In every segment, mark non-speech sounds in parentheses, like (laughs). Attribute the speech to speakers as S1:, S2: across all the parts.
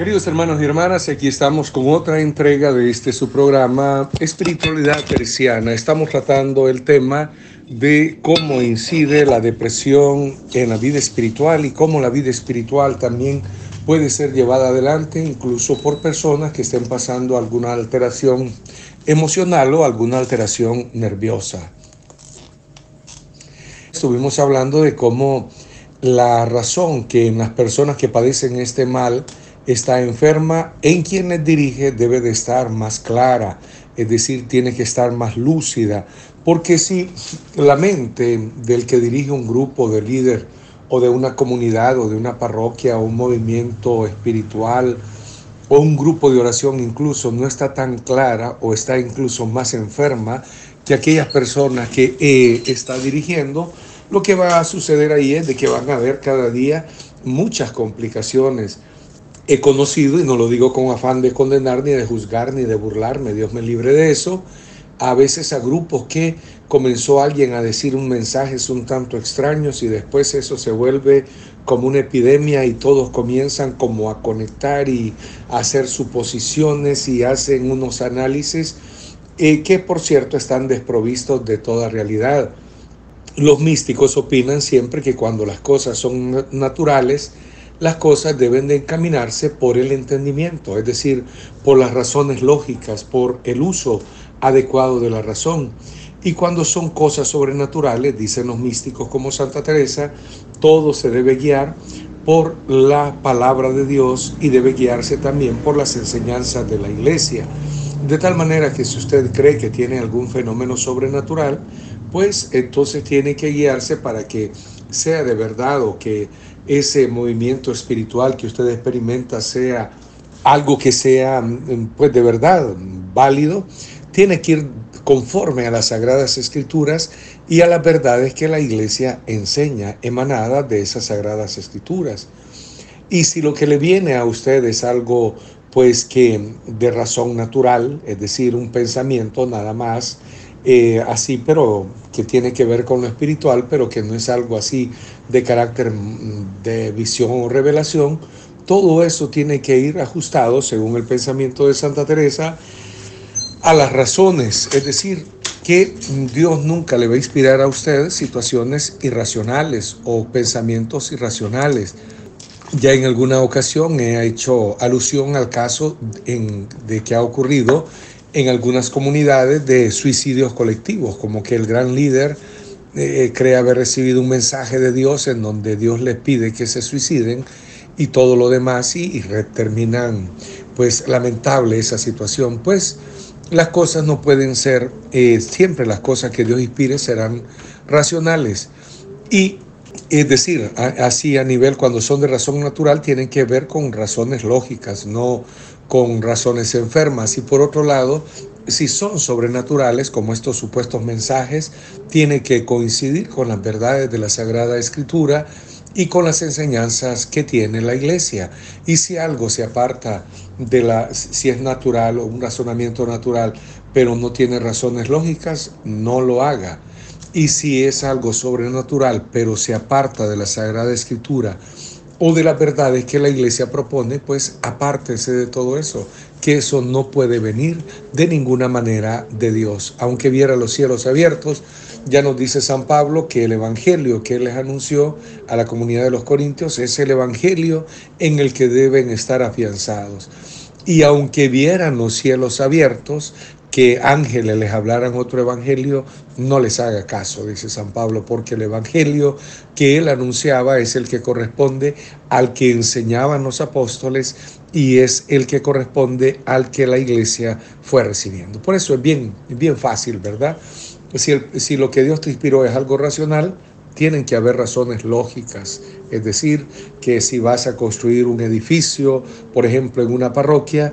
S1: Queridos hermanos y hermanas, aquí estamos con otra entrega de este su programa Espiritualidad Teresiana. Estamos tratando el tema de cómo incide la depresión en la vida espiritual y cómo la vida espiritual también puede ser llevada adelante incluso por personas que estén pasando alguna alteración emocional o alguna alteración nerviosa. Estuvimos hablando de cómo la razón que en las personas que padecen este mal está enferma, en quienes dirige debe de estar más clara, es decir, tiene que estar más lúcida, porque si la mente del que dirige un grupo de líder o de una comunidad o de una parroquia o un movimiento espiritual o un grupo de oración incluso no está tan clara o está incluso más enferma que aquellas personas que eh, está dirigiendo, lo que va a suceder ahí es de que van a haber cada día muchas complicaciones, he conocido, y no lo digo con afán de condenar, ni de juzgar, ni de burlarme, Dios me libre de eso, a veces a grupos que comenzó alguien a decir un mensaje un tanto extraños y después eso se vuelve como una epidemia y todos comienzan como a conectar y a hacer suposiciones y hacen unos análisis eh, que por cierto están desprovistos de toda realidad. Los místicos opinan siempre que cuando las cosas son naturales, las cosas deben de encaminarse por el entendimiento, es decir, por las razones lógicas, por el uso adecuado de la razón. Y cuando son cosas sobrenaturales, dicen los místicos como Santa Teresa, todo se debe guiar por la palabra de Dios y debe guiarse también por las enseñanzas de la iglesia. De tal manera que si usted cree que tiene algún fenómeno sobrenatural, pues entonces tiene que guiarse para que sea de verdad o que ese movimiento espiritual que usted experimenta sea algo que sea mm, pues de verdad válido, tiene que ir conforme a las sagradas escrituras y a las verdades que la iglesia enseña emanadas de esas sagradas escrituras. Y si lo que le viene a usted es algo pues que de razón natural, es decir, un pensamiento nada más, eh, así, pero que tiene que ver con lo espiritual, pero que no es algo así de carácter mm, de visión o revelación. Todo eso tiene que ir ajustado, según el pensamiento de Santa Teresa, a las razones, es decir, que Dios nunca le va a inspirar a usted situaciones irracionales o pensamientos irracionales. Ya en alguna ocasión he hecho alusión al caso de que ha ocurrido en algunas comunidades de suicidios colectivos, como que el gran líder eh, cree haber recibido un mensaje de Dios en donde Dios les pide que se suiciden y todo lo demás y, terminan pues lamentable esa situación. Pues las cosas no pueden ser, eh, siempre las cosas que Dios inspire serán racionales. Y es decir, así a nivel cuando son de razón natural tienen que ver con razones lógicas, no con razones enfermas. Y por otro lado, si son sobrenaturales, como estos supuestos mensajes, tiene que coincidir con las verdades de la Sagrada Escritura y con las enseñanzas que tiene la iglesia. Y si algo se aparta de la, si es natural o un razonamiento natural, pero no tiene razones lógicas, no lo haga. Y si es algo sobrenatural, pero se aparta de la Sagrada Escritura o de las verdades que la iglesia propone, pues apártese de todo eso, que eso no puede venir de ninguna manera de Dios. Aunque viera los cielos abiertos, ya nos dice San Pablo que el Evangelio que él les anunció a la comunidad de los Corintios es el Evangelio en el que deben estar afianzados. Y aunque vieran los cielos abiertos, que ángeles les hablaran otro evangelio, no les haga caso, dice San Pablo, porque el evangelio que él anunciaba es el que corresponde al que enseñaban los apóstoles y es el que corresponde al que la iglesia fue recibiendo. Por eso es bien, bien fácil, ¿verdad? Si, si lo que Dios te inspiró es algo racional, tienen que haber razones lógicas. Es decir, que si vas a construir un edificio, por ejemplo, en una parroquia,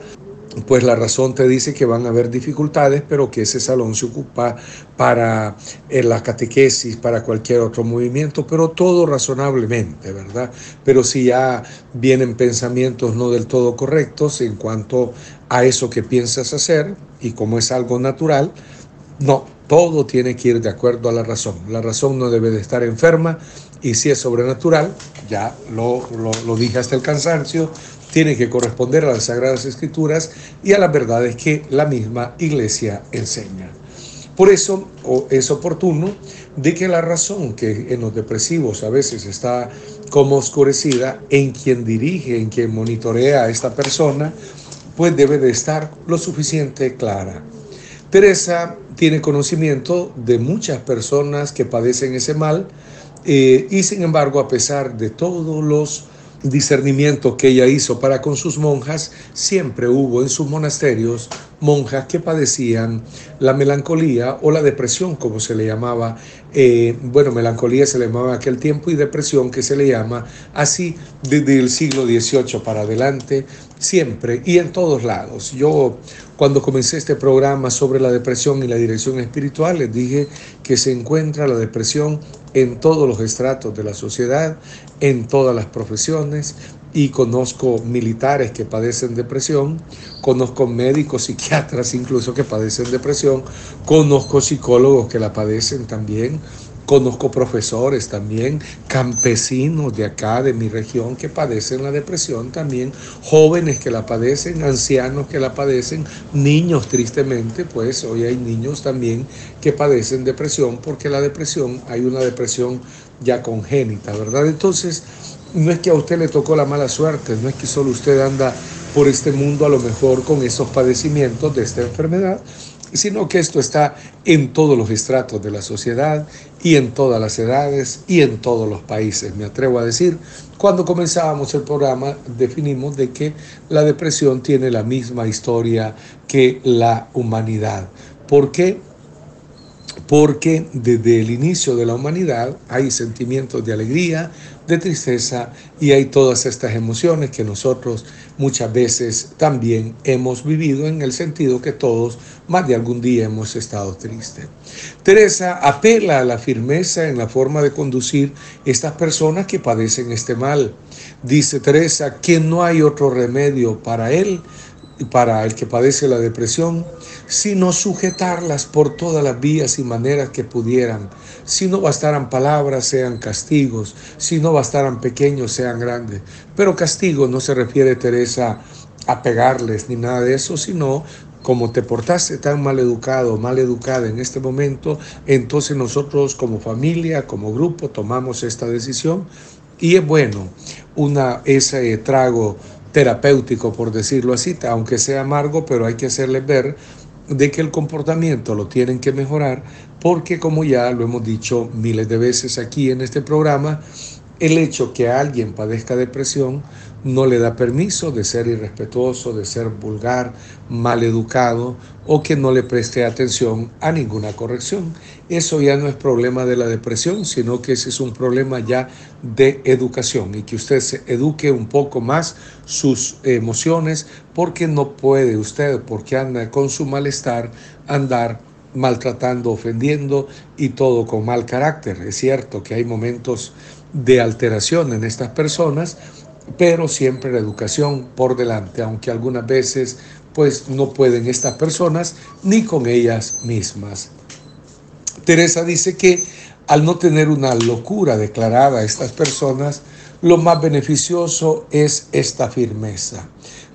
S1: pues la razón te dice que van a haber dificultades, pero que ese salón se ocupa para eh, la catequesis, para cualquier otro movimiento, pero todo razonablemente, ¿verdad? Pero si ya vienen pensamientos no del todo correctos en cuanto a eso que piensas hacer, y como es algo natural, no, todo tiene que ir de acuerdo a la razón. La razón no debe de estar enferma y si es sobrenatural, ya lo, lo, lo dije hasta el cansancio, tiene que corresponder a las Sagradas Escrituras y a las verdades que la misma Iglesia enseña. Por eso es oportuno de que la razón que en los depresivos a veces está como oscurecida en quien dirige, en quien monitorea a esta persona, pues debe de estar lo suficiente clara. Teresa tiene conocimiento de muchas personas que padecen ese mal eh, y sin embargo a pesar de todos los discernimiento que ella hizo para con sus monjas, siempre hubo en sus monasterios monjas que padecían la melancolía o la depresión, como se le llamaba. Eh, bueno, melancolía se le llamaba aquel tiempo y depresión que se le llama así desde el siglo XVIII para adelante, siempre y en todos lados. Yo cuando comencé este programa sobre la depresión y la dirección espiritual, les dije que se encuentra la depresión en todos los estratos de la sociedad, en todas las profesiones, y conozco militares que padecen depresión, conozco médicos, psiquiatras incluso que padecen depresión, conozco psicólogos que la padecen también, Conozco profesores también, campesinos de acá, de mi región, que padecen la depresión también, jóvenes que la padecen, ancianos que la padecen, niños tristemente, pues hoy hay niños también que padecen depresión, porque la depresión, hay una depresión ya congénita, ¿verdad? Entonces, no es que a usted le tocó la mala suerte, no es que solo usted anda por este mundo a lo mejor con esos padecimientos de esta enfermedad, sino que esto está en todos los estratos de la sociedad y en todas las edades y en todos los países. Me atrevo a decir, cuando comenzábamos el programa definimos de que la depresión tiene la misma historia que la humanidad. ¿Por qué? Porque desde el inicio de la humanidad hay sentimientos de alegría, de tristeza y hay todas estas emociones que nosotros muchas veces también hemos vivido en el sentido que todos más de algún día hemos estado tristes. Teresa apela a la firmeza en la forma de conducir estas personas que padecen este mal. Dice Teresa que no hay otro remedio para él para el que padece la depresión, sino sujetarlas por todas las vías y maneras que pudieran. Si no bastaran palabras, sean castigos. Si no bastaran pequeños, sean grandes. Pero castigo no se refiere, Teresa, a pegarles ni nada de eso, sino como te portaste tan mal educado, mal educada en este momento, entonces nosotros como familia, como grupo, tomamos esta decisión y es bueno una, ese trago terapéutico, por decirlo así, aunque sea amargo, pero hay que hacerles ver de que el comportamiento lo tienen que mejorar, porque como ya lo hemos dicho miles de veces aquí en este programa, el hecho que alguien padezca depresión no le da permiso de ser irrespetuoso, de ser vulgar, mal educado o que no le preste atención a ninguna corrección. Eso ya no es problema de la depresión, sino que ese es un problema ya de educación y que usted se eduque un poco más sus emociones porque no puede usted, porque anda con su malestar, andar maltratando, ofendiendo y todo con mal carácter. Es cierto que hay momentos de alteración en estas personas, pero siempre la educación por delante, aunque algunas veces pues no pueden estas personas ni con ellas mismas. Teresa dice que al no tener una locura declarada a estas personas, lo más beneficioso es esta firmeza.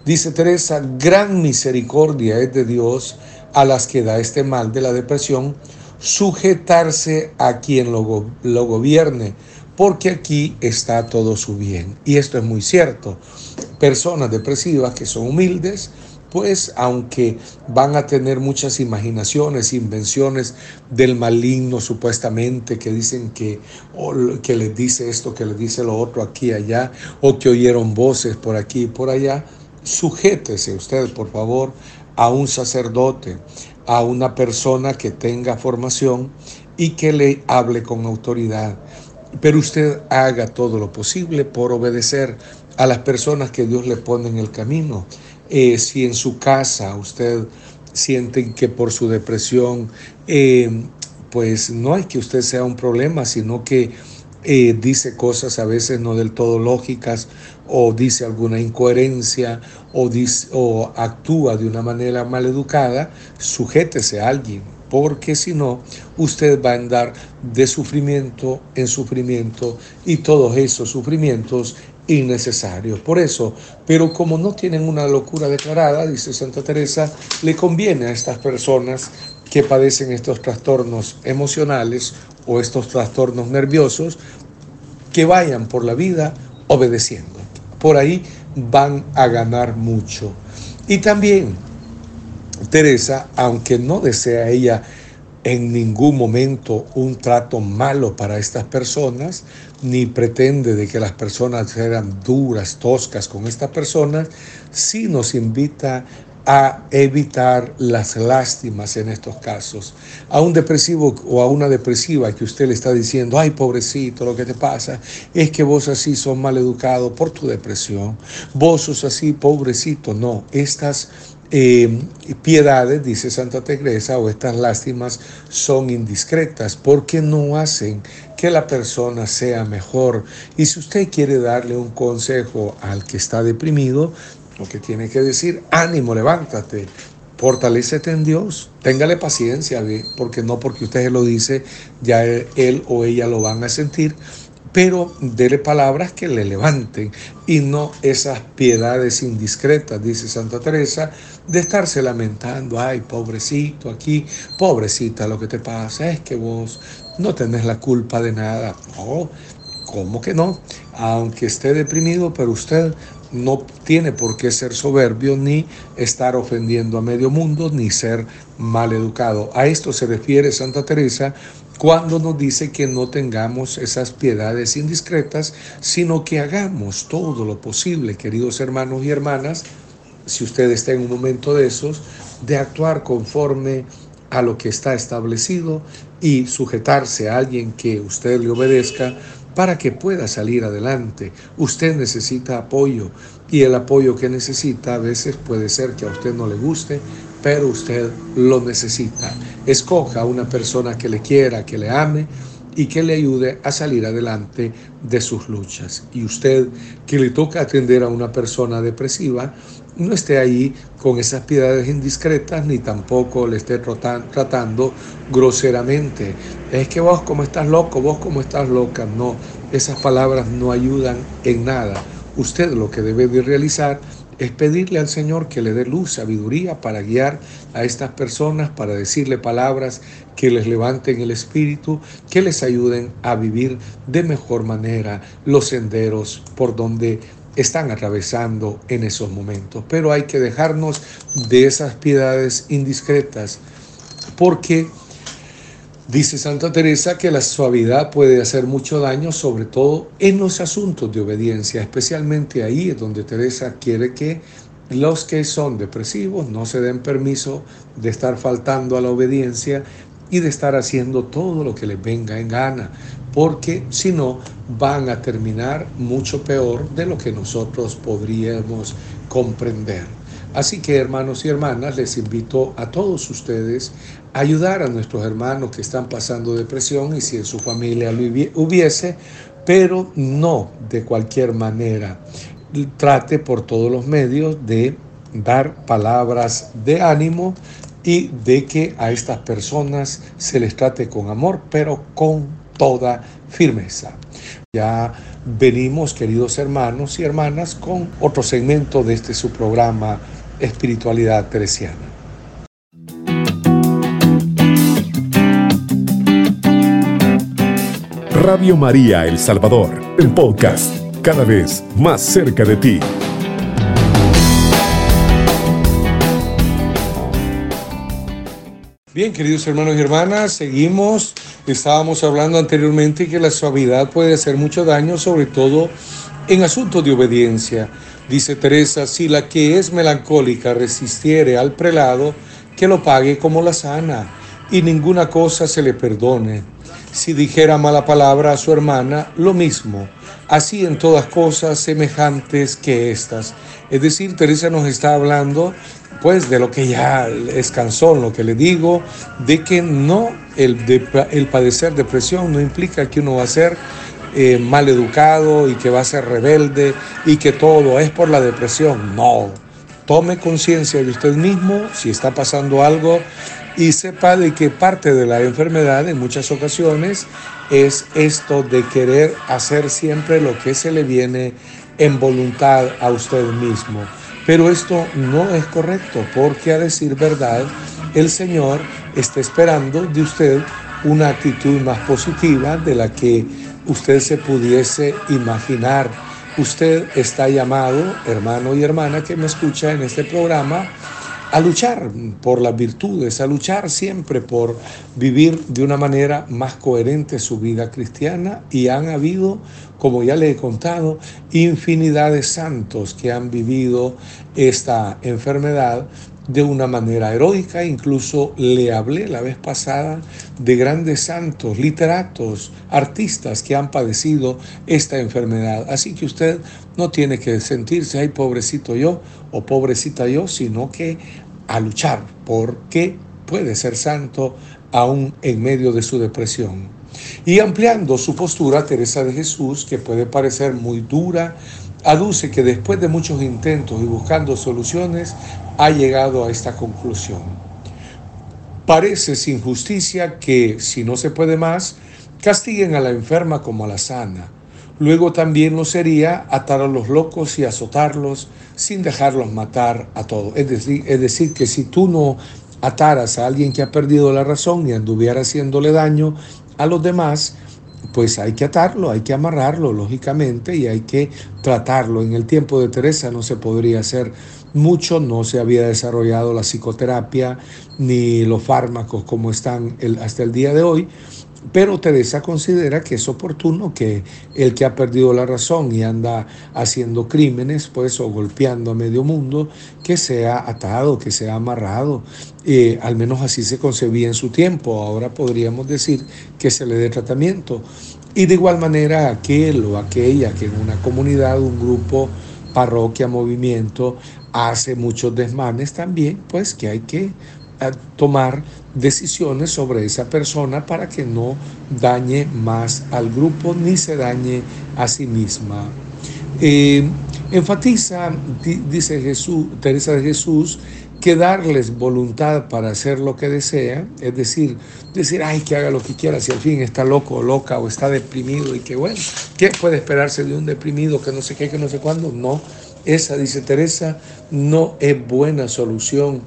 S1: Dice Teresa, gran misericordia es de Dios a las que da este mal de la depresión, sujetarse a quien lo, lo gobierne, porque aquí está todo su bien. Y esto es muy cierto. Personas depresivas que son humildes, pues aunque van a tener muchas imaginaciones, invenciones del maligno supuestamente, que dicen que, que les dice esto, que les dice lo otro aquí y allá, o que oyeron voces por aquí y por allá, sujétese usted, por favor, a un sacerdote, a una persona que tenga formación y que le hable con autoridad pero usted haga todo lo posible por obedecer a las personas que Dios le pone en el camino. eh, si en su casa usted siente que por su depresión, eh, pues no es que usted sea un problema, sino que eh, dice cosas a veces no del todo lógicas o dice alguna incoherencia o, o actúa de una manera mal educada, sujétese a alguien, porque si no, usted va a andar de sufrimiento en sufrimiento y todos esos sufrimientos innecesarios. Por eso, pero como no tienen una locura declarada, dice Santa Teresa, le conviene a estas personas que padecen estos trastornos emocionales o estos trastornos nerviosos que vayan por la vida obedeciendo. Por ahí van a ganar mucho. Y también Teresa, aunque no desea ella en ningún momento un trato malo para estas personas, ni pretende de que las personas sean duras, toscas con estas personas, sí nos invita a evitar las lástimas en estos casos. A un depresivo o a una depresiva que usted le está diciendo, ay pobrecito, lo que te pasa es que vos así sos mal educado por tu depresión, vos sos así pobrecito, no, estas eh, piedades, dice Santa Teresa, o estas lástimas son indiscretas porque no hacen que la persona sea mejor. Y si usted quiere darle un consejo al que está deprimido, lo que tiene que decir, ánimo, levántate, fortalecete en Dios, téngale paciencia, porque no porque usted se lo dice, ya él o ella lo van a sentir, pero dele palabras que le levanten y no esas piedades indiscretas, dice Santa Teresa, de estarse lamentando, ay, pobrecito aquí, pobrecita, lo que te pasa es que vos no tenés la culpa de nada. No, ¿cómo que no? Aunque esté deprimido, pero usted no tiene por qué ser soberbio ni estar ofendiendo a medio mundo ni ser mal educado. A esto se refiere Santa Teresa cuando nos dice que no tengamos esas piedades indiscretas, sino que hagamos todo lo posible, queridos hermanos y hermanas, si usted está en un momento de esos, de actuar conforme a lo que está establecido y sujetarse a alguien que usted le obedezca para que pueda salir adelante. Usted necesita apoyo y el apoyo que necesita a veces puede ser que a usted no le guste, pero usted lo necesita. Escoja una persona que le quiera, que le ame y que le ayude a salir adelante de sus luchas. Y usted que le toca atender a una persona depresiva, no esté ahí con esas piedades indiscretas ni tampoco le esté tratando groseramente. Es que vos como estás loco, vos como estás loca. No, esas palabras no ayudan en nada. Usted lo que debe de realizar es pedirle al Señor que le dé luz, sabiduría para guiar a estas personas, para decirle palabras que les levanten el espíritu, que les ayuden a vivir de mejor manera los senderos por donde están atravesando en esos momentos. Pero hay que dejarnos de esas piedades indiscretas, porque dice Santa Teresa que la suavidad puede hacer mucho daño, sobre todo en los asuntos de obediencia, especialmente ahí es donde Teresa quiere que los que son depresivos no se den permiso de estar faltando a la obediencia y de estar haciendo todo lo que les venga en gana, porque si no van a terminar mucho peor de lo que nosotros podríamos comprender. Así que hermanos y hermanas, les invito a todos ustedes a ayudar a nuestros hermanos que están pasando depresión y si en su familia lo hubiese, pero no de cualquier manera. Trate por todos los medios de dar palabras de ánimo y de que a estas personas se les trate con amor, pero con toda firmeza. Ya venimos, queridos hermanos y hermanas, con otro segmento de este su programa Espiritualidad Teresiana.
S2: Radio María El Salvador, el podcast, cada vez más cerca de ti.
S1: Bien, queridos hermanos y hermanas, seguimos Estábamos hablando anteriormente que la suavidad puede hacer mucho daño, sobre todo en asuntos de obediencia. Dice Teresa, si la que es melancólica resistiere al prelado, que lo pague como la sana. y ninguna cosa se le perdone. Si dijera mala palabra a su hermana, lo mismo. Así en todas cosas semejantes que estas. Es decir, Teresa nos está hablando pues de lo que ya es cansón, lo que le digo, de que no, el, el padecer depresión no implica que uno va a ser eh, mal educado y que va a ser rebelde y que todo es por la depresión. No, tome conciencia de usted mismo si está pasando algo y sepa de que parte de la enfermedad en muchas ocasiones es esto de querer hacer siempre lo que se le viene en voluntad a usted mismo. Pero esto no es correcto porque a decir verdad, el Señor está esperando de usted una actitud más positiva de la que usted se pudiese imaginar. Usted está llamado, hermano y hermana que me escucha en este programa, a luchar por las virtudes, a luchar siempre por vivir de una manera más coherente su vida cristiana y han habido, como ya le he contado, infinidad de santos que han vivido esta enfermedad de una manera heroica. Incluso le hablé la vez pasada de grandes santos, literatos, artistas que han padecido esta enfermedad. Así que usted no tiene que sentirse, ay, pobrecito yo o pobrecita yo, sino que a luchar porque puede ser santo aún en medio de su depresión. Y ampliando su postura, Teresa de Jesús, que puede parecer muy dura, aduce que después de muchos intentos y buscando soluciones, ha llegado a esta conclusión. Parece sin justicia que, si no se puede más, castiguen a la enferma como a la sana. Luego también lo sería atar a los locos y azotarlos sin dejarlos matar a todos. Es decir, es decir, que si tú no ataras a alguien que ha perdido la razón y anduviera haciéndole daño a los demás, pues hay que atarlo, hay que amarrarlo, lógicamente, y hay que tratarlo. En el tiempo de Teresa no se podría hacer mucho, no se había desarrollado la psicoterapia ni los fármacos como están hasta el día de hoy, pero Teresa considera que es oportuno que el que ha perdido la razón y anda haciendo crímenes, pues, o golpeando a medio mundo, que sea atado, que sea amarrado. Eh, al menos así se concebía en su tiempo. Ahora podríamos decir que se le dé tratamiento. Y de igual manera aquel o aquella que en una comunidad, un grupo, parroquia, movimiento, hace muchos desmanes también, pues que hay que tomar decisiones sobre esa persona para que no dañe más al grupo ni se dañe a sí misma. Eh, enfatiza, dice Jesús, Teresa de Jesús, que darles voluntad para hacer lo que desea, es decir, decir, ay, que haga lo que quiera, si al fin está loco o loca o está deprimido y que bueno, ¿qué puede esperarse de un deprimido que no sé qué, que no sé cuándo? No, esa, dice Teresa, no es buena solución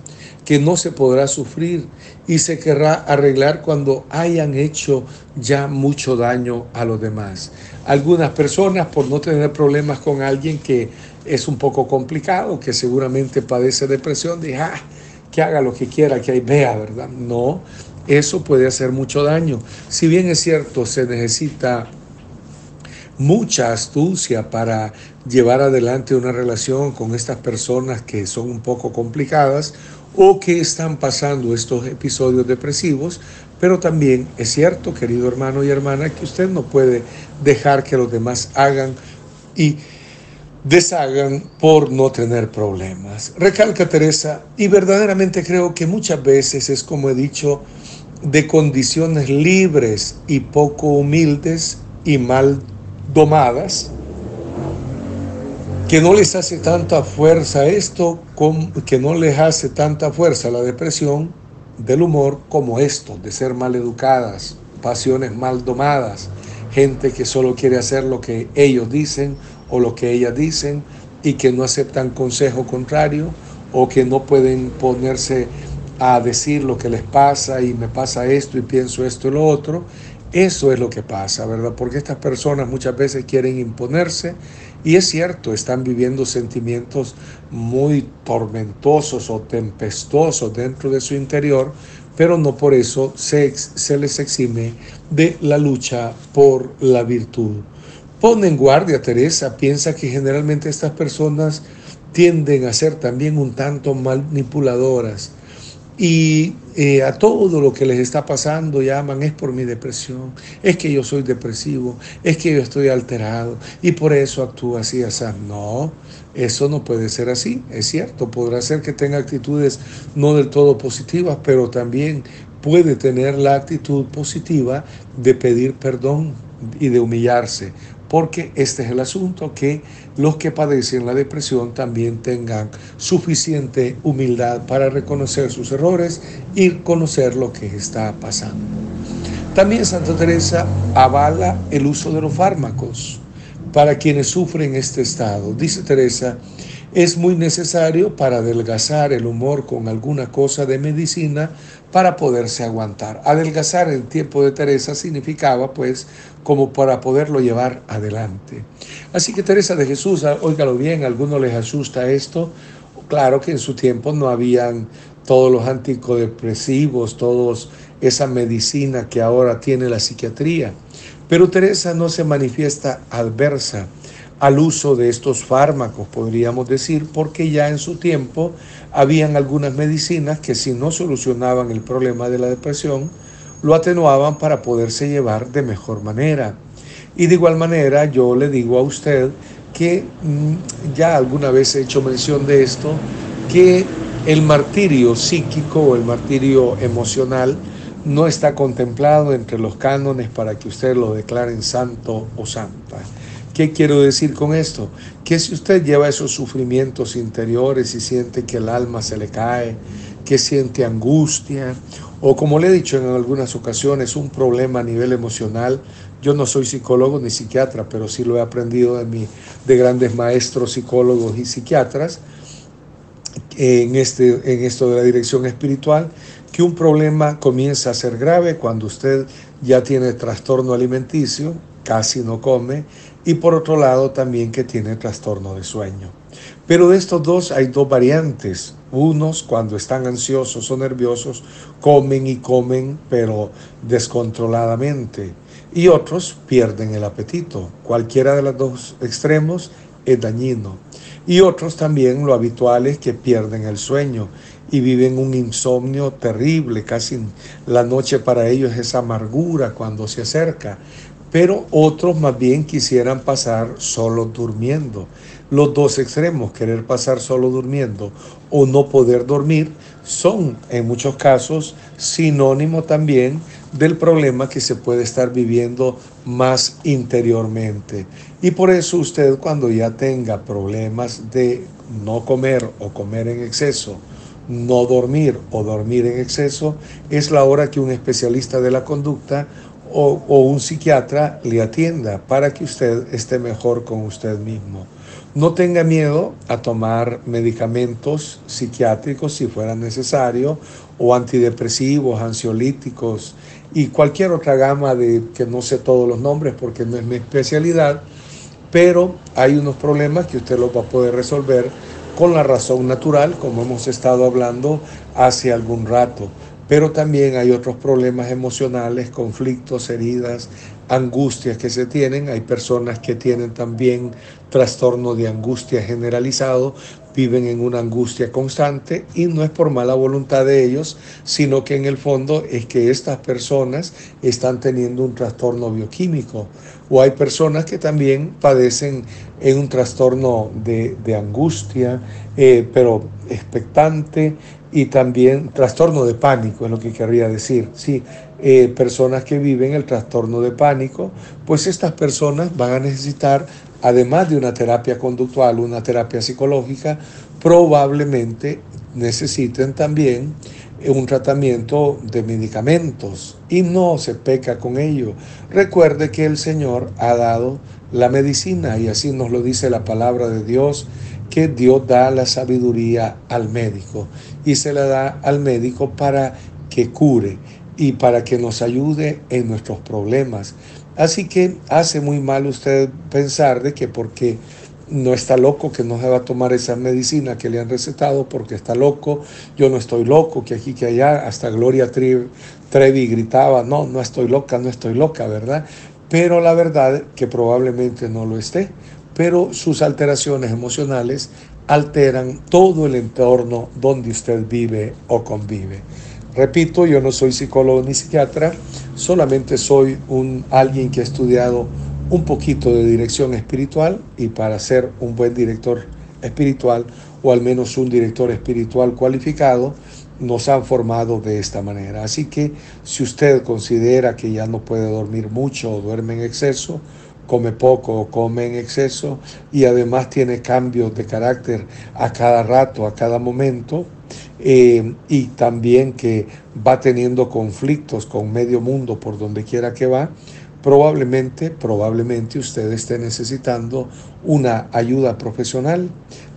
S1: que no se podrá sufrir y se querrá arreglar cuando hayan hecho ya mucho daño a los demás. Algunas personas, por no tener problemas con alguien que es un poco complicado, que seguramente padece depresión, dicen, ah, que haga lo que quiera, que ahí vea, ¿verdad? No, eso puede hacer mucho daño. Si bien es cierto, se necesita mucha astucia para llevar adelante una relación con estas personas que son un poco complicadas o que están pasando estos episodios depresivos, pero también es cierto, querido hermano y hermana, que usted no puede dejar que los demás hagan y deshagan por no tener problemas. Recalca Teresa, y verdaderamente creo que muchas veces es como he dicho, de condiciones libres y poco humildes y mal domadas, que no les hace tanta fuerza esto, que no les hace tanta fuerza la depresión del humor como esto, de ser mal educadas, pasiones mal domadas, gente que solo quiere hacer lo que ellos dicen o lo que ellas dicen y que no aceptan consejo contrario o que no pueden ponerse a decir lo que les pasa y me pasa esto y pienso esto y lo otro. Eso es lo que pasa, ¿verdad? Porque estas personas muchas veces quieren imponerse y es cierto, están viviendo sentimientos muy tormentosos o tempestuosos dentro de su interior, pero no por eso se, se les exime de la lucha por la virtud. Pone en guardia, Teresa, piensa que generalmente estas personas tienden a ser también un tanto manipuladoras y eh, a todo lo que les está pasando llaman es por mi depresión, es que yo soy depresivo, es que yo estoy alterado y por eso actúo así, así. No, eso no puede ser así, es cierto, podrá ser que tenga actitudes no del todo positivas, pero también puede tener la actitud positiva de pedir perdón y de humillarse, porque este es el asunto, que los que padecen la depresión también tengan suficiente humildad para reconocer sus errores y conocer lo que está pasando. También Santa Teresa avala el uso de los fármacos para quienes sufren este estado. Dice Teresa, es muy necesario para adelgazar el humor con alguna cosa de medicina para poderse aguantar. Adelgazar el tiempo de Teresa significaba pues como para poderlo llevar adelante. Así que Teresa de Jesús, ah, óigalo bien, a algunos les asusta esto. Claro que en su tiempo no habían todos los anticodepresivos, todos esa medicina que ahora tiene la psiquiatría. Pero Teresa no se manifiesta adversa al uso de estos fármacos, podríamos decir, porque ya en su tiempo habían algunas medicinas que si no solucionaban el problema de la depresión, lo atenuaban para poderse llevar de mejor manera. Y de igual manera yo le digo a usted que mm, ya alguna vez he hecho mención de esto, que el martirio psíquico o el martirio emocional no está contemplado entre los cánones para que usted lo declaren santo o santa. ¿Qué quiero decir con esto? Que si usted lleva esos sufrimientos interiores y siente que el alma se le cae, que siente angustia, o como le he dicho en algunas ocasiones, un problema a nivel emocional, yo no soy psicólogo ni psiquiatra, pero sí lo he aprendido de, mi, de grandes maestros psicólogos y psiquiatras en, este, en esto de la dirección espiritual, que un problema comienza a ser grave cuando usted ya tiene trastorno alimenticio, casi no come, y por otro lado también que tiene trastorno de sueño. Pero de estos dos hay dos variantes. Unos cuando están ansiosos o nerviosos comen y comen pero descontroladamente y otros pierden el apetito. Cualquiera de los dos extremos es dañino. Y otros también lo habitual es que pierden el sueño y viven un insomnio terrible, casi la noche para ellos es amargura cuando se acerca pero otros más bien quisieran pasar solo durmiendo. Los dos extremos, querer pasar solo durmiendo o no poder dormir, son en muchos casos sinónimo también del problema que se puede estar viviendo más interiormente. Y por eso usted cuando ya tenga problemas de no comer o comer en exceso, no dormir o dormir en exceso, es la hora que un especialista de la conducta o, un psiquiatra le atienda para que usted esté mejor con usted mismo. No tenga miedo a tomar medicamentos psiquiátricos si fuera necesario, o antidepresivos, ansiolíticos y cualquier otra gama de que no sé todos los nombres porque no es mi especialidad, pero hay unos problemas que usted los va a poder resolver con la razón natural, como hemos estado hablando hace algún rato pero también hay otros problemas emocionales, conflictos, heridas, angustias que se tienen. Hay personas que tienen también trastorno de angustia generalizado, viven en una angustia constante y no es por mala voluntad de ellos, sino que en el fondo es que estas personas están teniendo un trastorno bioquímico o hay personas que también padecen en un trastorno de, angustia, eh, pero expectante y también trastorno de pánico, es lo que querría decir. Sí, eh, personas que viven el trastorno de pánico, pues estas personas van a necesitar, además de una terapia conductual, una terapia psicológica, probablemente necesiten también un tratamiento de medicamentos y no se peca con ello. Recuerde que el Señor ha dado la medicina y así nos lo dice la palabra de Dios que Dios da la sabiduría al médico y se la da al médico para que cure y para que nos ayude en nuestros problemas. Así que hace muy mal usted pensar de que porque no está loco, que no se va a tomar esa medicina que le han recetado porque está loco, yo no estoy loco, que aquí, que allá, hasta Gloria Trevi gritaba, no, no estoy loca, no estoy loca, ¿verdad? Pero la verdad que probablemente no lo esté, pero sus alteraciones emocionales alteran todo el entorno donde usted vive o convive. Repito, yo no soy psicólogo ni psiquiatra, solamente soy un alguien que ha estudiado un poquito de dirección espiritual y para ser un buen director espiritual o al menos un director espiritual cualificado, nos han formado de esta manera. Así que si usted considera que ya no puede dormir mucho o duerme en exceso, come poco o come en exceso y además tiene cambios de carácter a cada rato, a cada momento, eh, y también que va teniendo conflictos con medio mundo por donde quiera que va, probablemente, probablemente usted esté necesitando una ayuda profesional.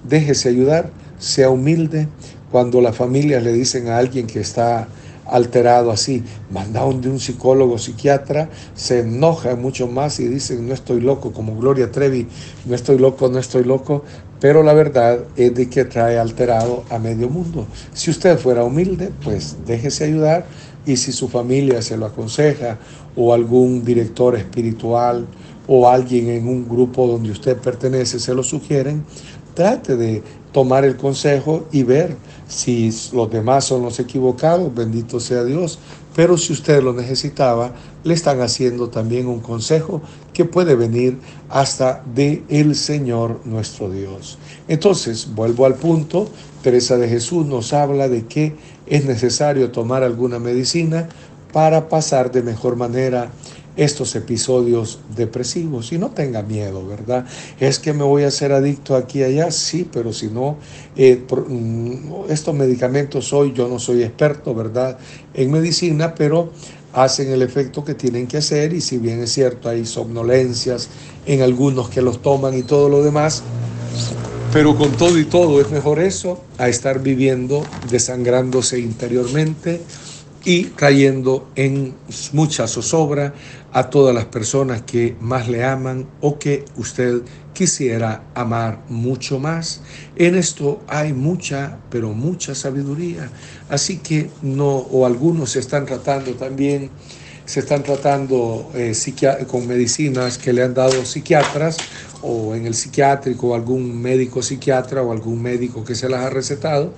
S1: Déjese ayudar, sea humilde. Cuando las familias le dicen a alguien que está alterado así, mandado de un psicólogo psiquiatra, se enoja mucho más y dicen, no estoy loco, como Gloria Trevi, no estoy loco, no estoy loco, pero la verdad es de que trae alterado a medio mundo. Si usted fuera humilde, pues déjese ayudar y si su familia se lo aconseja o algún director espiritual o alguien en un grupo donde usted pertenece se lo sugieren, trate de tomar el consejo y ver si los demás son los equivocados, bendito sea Dios. Pero si usted lo necesitaba, le están haciendo también un consejo que puede venir hasta de el Señor nuestro Dios. Entonces, vuelvo al punto, Teresa de Jesús nos habla de que es necesario tomar alguna medicina para pasar de mejor manera estos episodios depresivos. Y no tenga miedo, ¿verdad? Es que me voy a hacer adicto aquí y allá, sí, pero si no, eh, mm, estos medicamentos hoy, yo no soy experto, ¿verdad? En medicina, pero hacen el efecto que tienen que hacer y si bien es cierto, hay somnolencias en algunos que los toman y todo lo demás, pero con todo y todo es mejor eso a estar viviendo desangrándose interiormente y trayendo en mucha zozobra a todas las personas que más le aman o que usted quisiera amar mucho más. En esto hay mucha, pero mucha sabiduría. Así que no, o algunos se están tratando también, se están tratando eh, con medicinas que le han dado psiquiatras o en el psiquiátrico algún médico psiquiatra o algún médico que se las ha recetado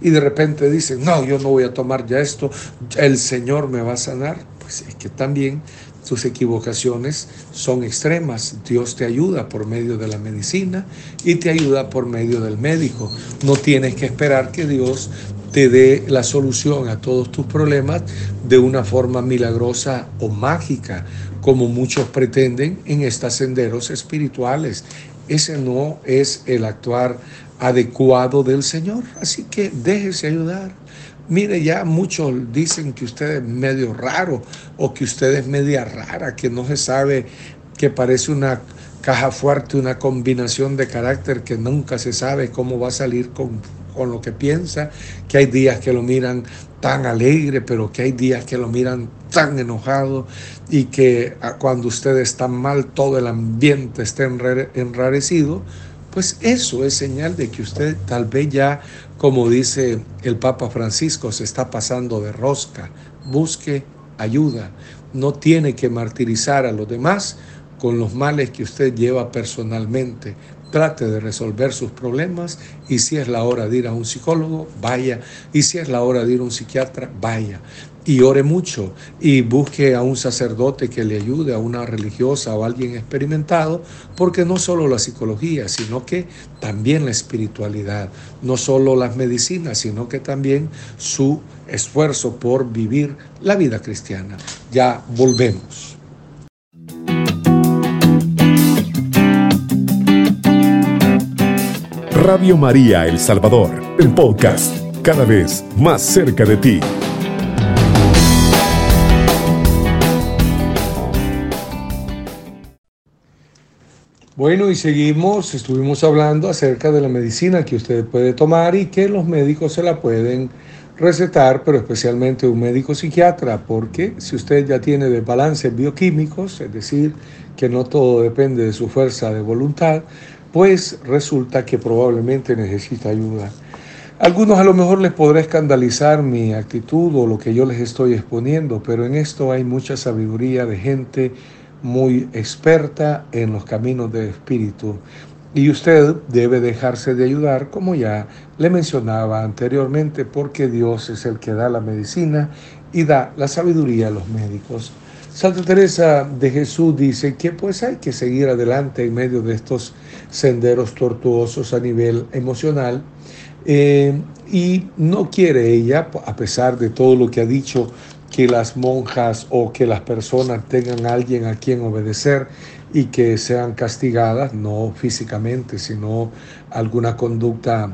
S1: y de repente dicen, no, yo no voy a tomar ya esto, el Señor me va a sanar. Pues es que también tus equivocaciones son extremas. Dios te ayuda por medio de la medicina y te ayuda por medio del médico. No tienes que esperar que Dios te dé la solución a todos tus problemas de una forma milagrosa o mágica, como muchos pretenden en estos senderos espirituales. Ese no es el actuar adecuado del Señor. Así que déjese ayudar. Mire, ya muchos dicen que usted es medio raro o que usted es media rara, que no se sabe, que parece una caja fuerte, una combinación de carácter que nunca se sabe cómo va a salir con, con lo que piensa, que hay días que lo miran tan alegre, pero que hay días que lo miran tan enojado y que ah, cuando usted está mal todo el ambiente está enrarecido pues eso es señal de que usted tal vez ya, como dice el Papa Francisco, se está pasando de rosca. Busque ayuda. No tiene que martirizar a los demás con los males que usted lleva personalmente. Trate de resolver sus problemas y si es la hora de ir a un psicólogo, vaya. Y si es la hora de ir a un psiquiatra, vaya y ore mucho y busque a un sacerdote que le ayude, a una religiosa o alguien experimentado, porque no solo la psicología, sino que también la espiritualidad, no solo las medicinas, sino que también su esfuerzo por vivir la vida cristiana. Ya volvemos.
S2: Radio María El Salvador, el podcast, cada vez más cerca de ti.
S1: Bueno, y seguimos, estuvimos hablando acerca de la medicina que usted puede tomar y que los médicos se la pueden recetar, pero especialmente un médico psiquiatra, porque si usted ya tiene desbalances bioquímicos, es decir, que no todo depende de su fuerza de voluntad, pues resulta que probablemente necesita ayuda. algunos a lo mejor les podrá escandalizar mi actitud o lo que yo les estoy exponiendo, pero en esto hay mucha sabiduría de gente muy experta en los caminos del espíritu Y usted debe dejarse de ayudar, como ya le mencionaba anteriormente, porque Dios es el que da la medicina y da la sabiduría a los médicos. Santa Teresa de Jesús dice que pues hay que seguir adelante en medio de estos senderos tortuosos a nivel emocional eh, y no quiere ella, a pesar de todo lo que ha dicho, que las monjas o que las personas tengan a alguien a quien obedecer y que sean castigadas, no físicamente, sino alguna conducta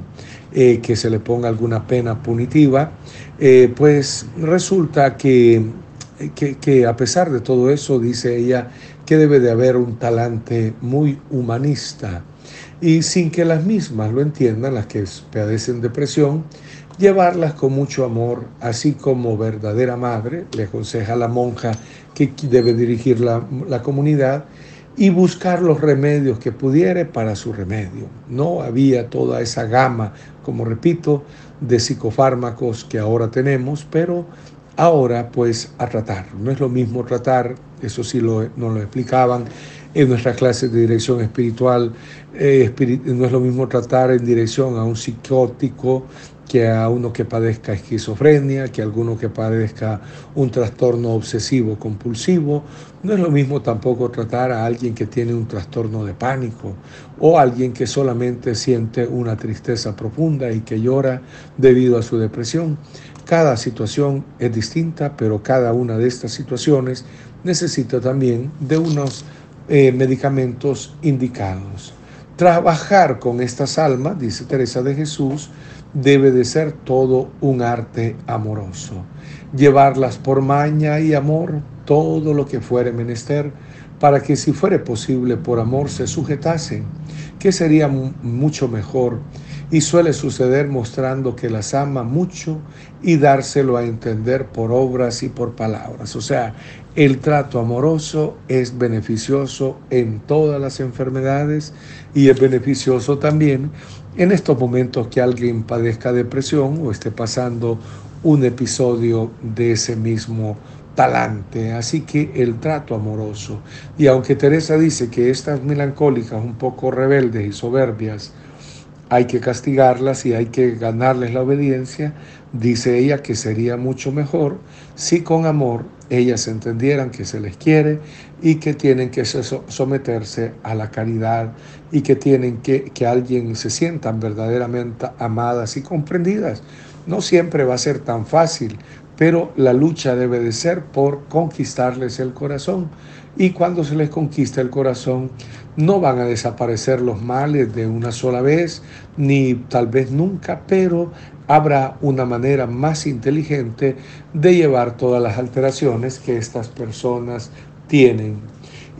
S1: eh, que se le ponga alguna pena punitiva, eh, pues resulta que, que, que a pesar de todo eso, dice ella, que debe de haber un talante muy humanista. Y sin que las mismas lo entiendan, las que padecen depresión, llevarlas con mucho amor, así como verdadera madre, le aconseja a la monja que debe dirigir la, la comunidad, y buscar los remedios que pudiere para su remedio. No había toda esa gama, como repito, de psicofármacos que ahora tenemos, pero ahora pues a tratar. No es lo mismo tratar, eso sí lo, nos lo explicaban en nuestras clases de dirección espiritual, eh, no es lo mismo tratar en dirección a un psicótico que a uno que padezca esquizofrenia, que a alguno que padezca un trastorno obsesivo compulsivo. No es lo mismo tampoco tratar a alguien que tiene un trastorno de pánico o alguien que solamente siente una tristeza profunda y que llora debido a su depresión. Cada situación es distinta, pero cada una de estas situaciones necesita también de unos eh, medicamentos indicados. Trabajar con estas almas, dice Teresa de Jesús, debe de ser todo un arte amoroso. Llevarlas por maña y amor todo lo que fuere menester, para que si fuere posible por amor se sujetasen, que sería mucho mejor y suele suceder mostrando que las ama mucho y dárselo a entender por obras y por palabras. O sea, el trato amoroso es beneficioso en todas las enfermedades y es beneficioso también en estos momentos que alguien padezca depresión o esté pasando un episodio de ese mismo talante. Así que el trato amoroso. Y aunque Teresa dice que estas melancólicas, un poco rebeldes y soberbias, hay que castigarlas y hay que ganarles la obediencia, dice ella que sería mucho mejor si con amor ellas entendieran que se les quiere y que tienen que someterse a la caridad y que tienen que que alguien se sientan verdaderamente amadas y comprendidas. No siempre va a ser tan fácil, pero la lucha debe de ser por conquistarles el corazón. Y cuando se les conquista el corazón, no van a desaparecer los males de una sola vez, ni tal vez nunca, pero habrá una manera más inteligente de llevar todas las alteraciones que estas personas tienen.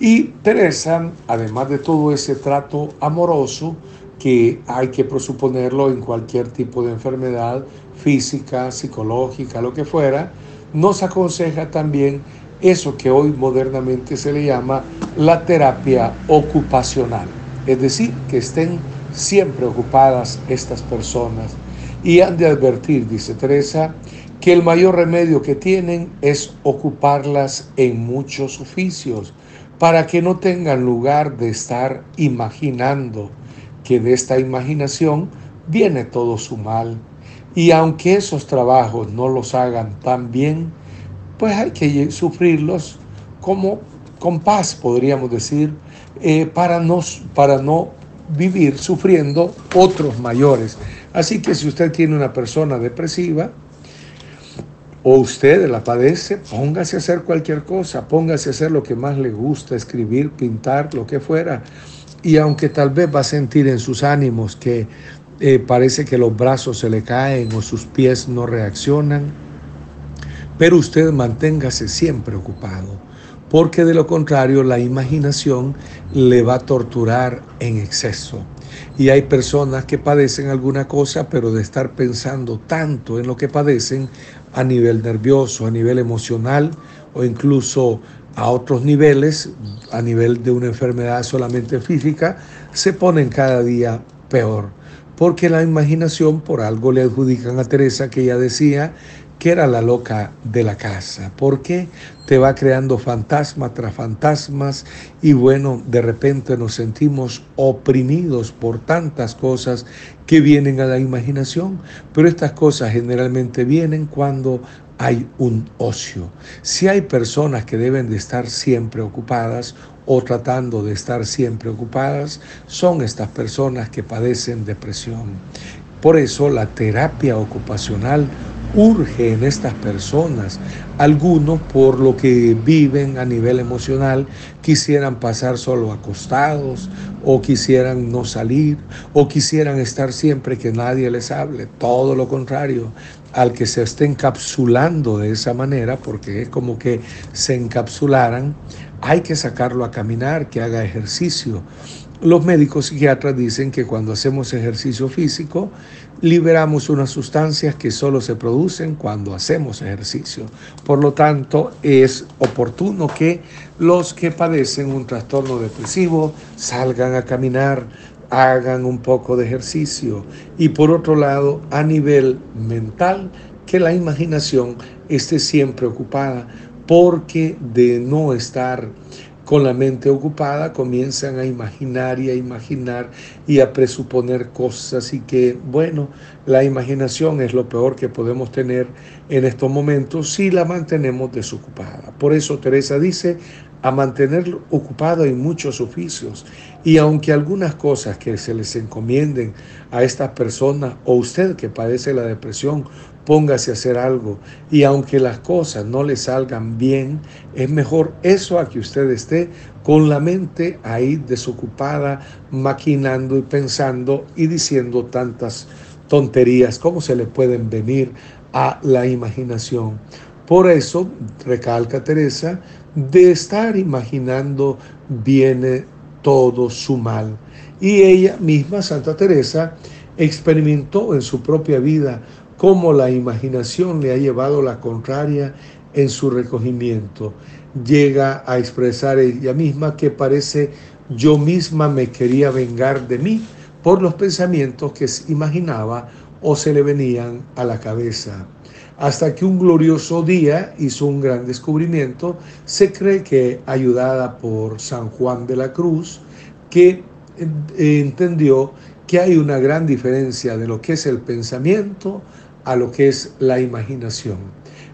S1: Y Teresa, además de todo ese trato amoroso, que hay que presuponerlo en cualquier tipo de enfermedad física, psicológica, lo que fuera, nos aconseja también eso que hoy modernamente se le llama la terapia ocupacional. Es decir, que estén siempre ocupadas estas personas y han de advertir, dice Teresa, que el mayor remedio que tienen es ocuparlas en muchos oficios para que no tengan lugar de estar imaginando que de esta imaginación viene todo su mal. Y aunque esos trabajos no los hagan tan bien, pues hay que sufrirlos como con paz, podríamos decir, eh, para, no, para no vivir sufriendo otros mayores. Así que si usted tiene una persona depresiva o usted la padece, póngase a hacer cualquier cosa, póngase a hacer lo que más le gusta, escribir, pintar, lo que fuera. Y aunque tal vez va a sentir en sus ánimos que eh, parece que los brazos se le caen o sus pies no reaccionan, pero usted manténgase siempre ocupado, porque de lo contrario la imaginación le va a torturar en exceso. Y hay personas que padecen alguna cosa, pero de estar pensando tanto en lo que padecen a nivel nervioso, a nivel emocional o incluso a otros niveles, a nivel de una enfermedad solamente física, se ponen cada día peor. Porque la imaginación, por algo le adjudican a Teresa que ella decía que era la loca de la casa. ¿Por qué? Te va creando fantasma tras fantasmas y bueno, de repente nos sentimos oprimidos por tantas cosas que vienen a la imaginación, pero estas cosas generalmente vienen cuando hay un ocio. Si hay personas que deben de estar siempre ocupadas o tratando de estar siempre ocupadas, son estas personas que padecen depresión. Por eso la terapia ocupacional urge en estas personas. Algunos por lo que viven a nivel emocional quisieran pasar solo acostados o quisieran no salir o quisieran estar siempre que nadie les hable. Todo lo contrario, al que se esté encapsulando de esa manera, porque es como que se encapsularan, hay que sacarlo a caminar, que haga ejercicio. Los médicos psiquiatras dicen que cuando hacemos ejercicio físico, liberamos unas sustancias que solo se producen cuando hacemos ejercicio. Por lo tanto, es oportuno que los que padecen un trastorno depresivo salgan a caminar, hagan un poco de ejercicio. Y por otro lado, a nivel mental, que la imaginación esté siempre ocupada, porque de no estar con la mente ocupada comienzan a imaginar y a imaginar y a presuponer cosas y que, bueno, la imaginación es lo peor que podemos tener en estos momentos si la mantenemos desocupada. Por eso Teresa dice, a mantener ocupado en muchos oficios y aunque algunas cosas que se les encomienden a estas personas o usted que padece la depresión póngase a hacer algo y aunque las cosas no le salgan bien, es mejor eso a que usted esté con la mente ahí desocupada, maquinando y pensando y diciendo tantas tonterías como se le pueden venir a la imaginación. Por eso, recalca Teresa, de estar imaginando viene todo su mal. Y ella misma, Santa Teresa, experimentó en su propia vida cómo la imaginación le ha llevado la contraria en su recogimiento. Llega a expresar ella misma que parece yo misma me quería vengar de mí por los pensamientos que imaginaba o se le venían a la cabeza. Hasta que un glorioso día hizo un gran descubrimiento, se cree que ayudada por San Juan de la Cruz, que entendió que hay una gran diferencia de lo que es el pensamiento a lo que es la imaginación.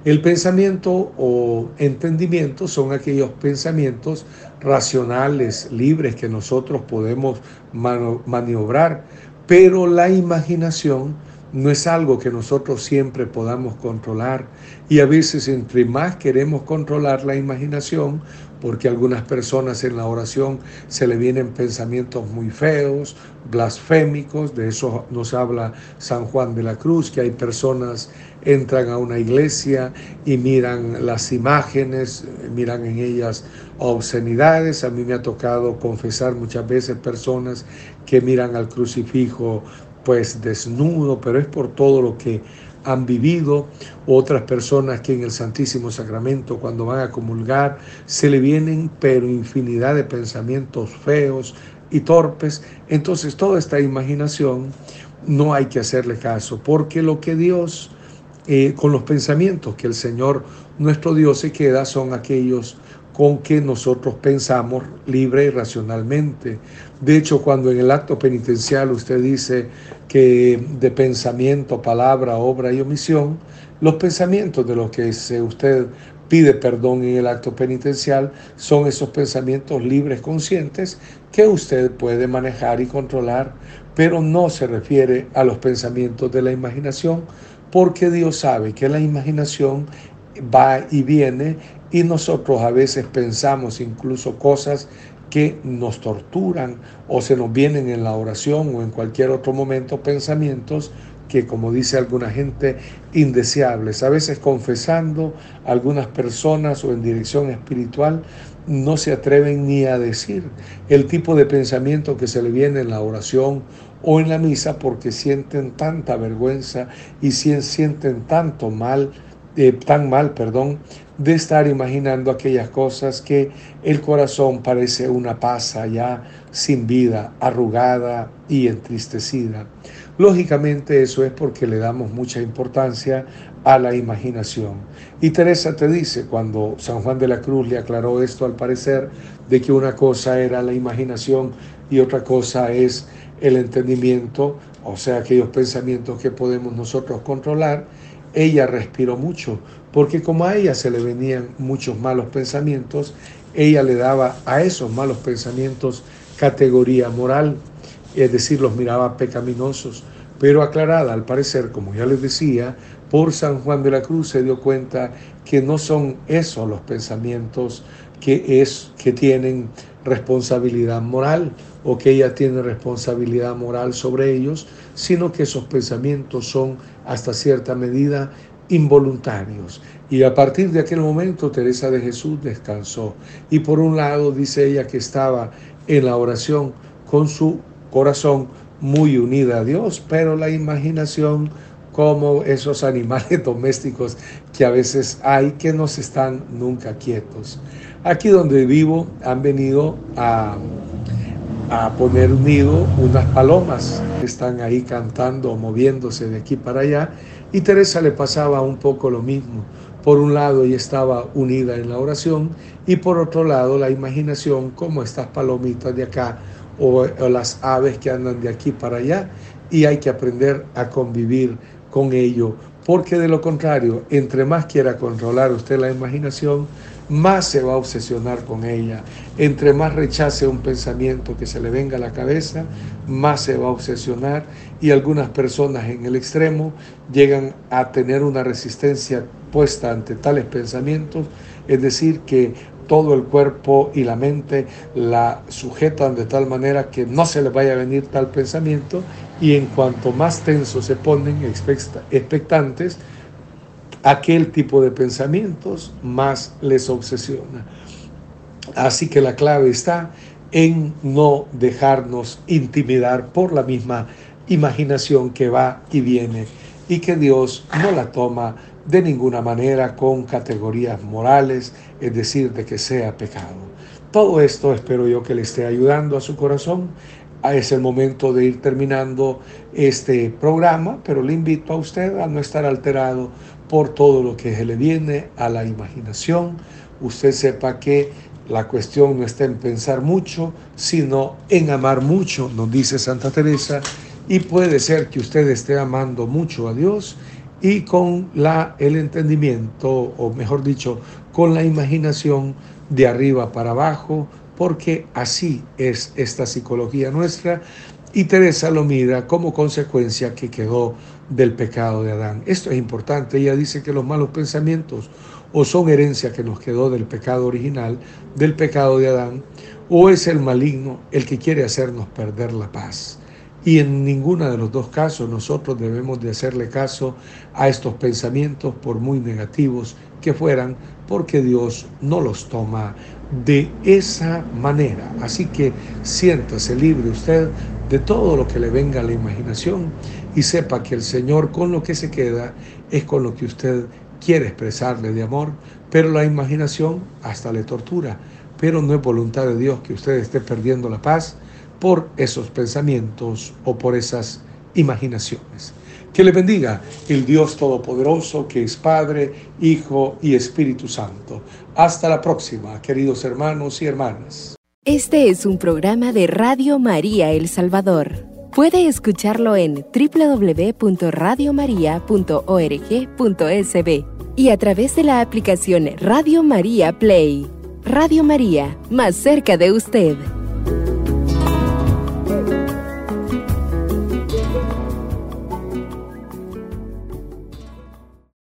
S1: El pensamiento o entendimiento son aquellos pensamientos racionales, libres, que nosotros podemos maniobrar, pero la imaginación no es algo que nosotros siempre podamos controlar y a veces entre más queremos controlar la imaginación, porque algunas personas en la oración se le vienen pensamientos muy feos, blasfémicos, de eso nos habla San Juan de la Cruz, que hay personas entran a una iglesia y miran las imágenes, miran en ellas obscenidades. A mí me ha tocado confesar muchas veces personas que miran al crucifijo pues desnudo, pero es por todo lo que han vivido, otras personas que en el Santísimo Sacramento cuando van a comulgar se le vienen pero infinidad de pensamientos feos y torpes. Entonces toda esta imaginación no hay que hacerle caso, porque lo que Dios, eh, con los pensamientos que el Señor nuestro Dios se queda, son aquellos con que nosotros pensamos libre y racionalmente. De hecho, cuando en el acto penitencial usted dice de pensamiento, palabra, obra y omisión, los pensamientos de los que usted pide perdón en el acto penitencial son esos pensamientos libres, conscientes, que usted puede manejar y controlar, pero no se refiere a los pensamientos de la imaginación, porque Dios sabe que la imaginación va y viene y nosotros a veces pensamos incluso cosas que nos torturan o se nos vienen en la oración o en cualquier otro momento pensamientos que, como dice alguna gente, indeseables. A veces confesando algunas personas o en dirección espiritual no se atreven ni a decir el tipo de pensamiento que se le viene en la oración o en la misa porque sienten tanta vergüenza y sienten tanto mal, eh, tan mal, perdón, de estar imaginando aquellas cosas que el corazón parece una pasa ya sin vida, arrugada y entristecida. Lógicamente eso es porque le damos mucha importancia a la imaginación. Y Teresa te dice, cuando San Juan de la Cruz le aclaró esto al parecer, de que una cosa era la imaginación y otra cosa es el entendimiento, o sea, aquellos pensamientos que podemos nosotros controlar, ella respiró mucho, porque como a ella se le venían muchos malos pensamientos, ella le daba a esos malos pensamientos categoría moral, es decir, los miraba pecaminosos, pero aclarada al parecer, como ya les decía, por San Juan de la Cruz se dio cuenta que no son esos los pensamientos que, es, que tienen responsabilidad moral o que ella tiene responsabilidad moral sobre ellos, sino que esos pensamientos son hasta cierta medida involuntarios. Y a partir de aquel momento Teresa de Jesús descansó. Y por un lado dice ella que estaba en la oración con su corazón muy unida a Dios, pero la imaginación como esos animales (laughs) domésticos que a veces hay que no se están nunca quietos. Aquí donde vivo han venido a, a poner nido unas palomas que están ahí cantando, moviéndose de aquí para allá, y Teresa le pasaba un poco lo mismo. Por un lado ella estaba unida en la oración y por otro lado la imaginación como estas palomitas de acá o, o las aves que andan de aquí para allá y hay que aprender a convivir con ello, porque de lo contrario, entre más quiera controlar usted la imaginación, más se va a obsesionar con ella. Entre más rechace un pensamiento que se le venga a la cabeza, más se va a obsesionar y algunas personas en el extremo llegan a tener una resistencia puesta ante tales pensamientos, es decir, que todo el cuerpo y la mente la sujetan de tal manera que no se les vaya a venir tal pensamiento y en cuanto más tensos se ponen, expectantes, aquel tipo de pensamientos más les obsesiona. Así que la clave está en no dejarnos intimidar por la misma imaginación que va y viene y que Dios no la toma de ninguna manera con categorías morales, es decir, de que sea pecado. Todo esto espero yo que le esté ayudando a su corazón. Ah, es el momento de ir terminando este programa, pero le invito a usted a no estar alterado por todo lo que se le viene a la imaginación. Usted sepa que la cuestión no está en pensar mucho, sino en amar mucho, nos dice Santa Teresa, y puede ser que usted esté amando mucho a Dios y con la, el entendimiento, o mejor dicho, con la imaginación de arriba para abajo, porque así es esta psicología nuestra, y Teresa lo mira como consecuencia que quedó del pecado de Adán. Esto es importante, ella dice que los malos pensamientos o son herencia que nos quedó del pecado original, del pecado de Adán, o es el maligno el que quiere hacernos perder la paz. Y en ninguno de los dos casos nosotros debemos de hacerle caso a estos pensamientos, por muy negativos que fueran, porque Dios no los toma de esa manera. Así que siéntase libre usted de todo lo que le venga a la imaginación y sepa que el Señor con lo que se queda es con lo que usted quiere expresarle de amor, pero la imaginación hasta le tortura. Pero no es voluntad de Dios que usted esté perdiendo la paz por esos pensamientos o por esas imaginaciones. Que le bendiga el Dios Todopoderoso, que es Padre, Hijo y Espíritu Santo. Hasta la próxima, queridos hermanos y hermanas.
S3: Este es un programa de Radio María El Salvador. Puede escucharlo en www.radiomaria.org.sb y a través de la aplicación Radio María Play. Radio María, más cerca de usted.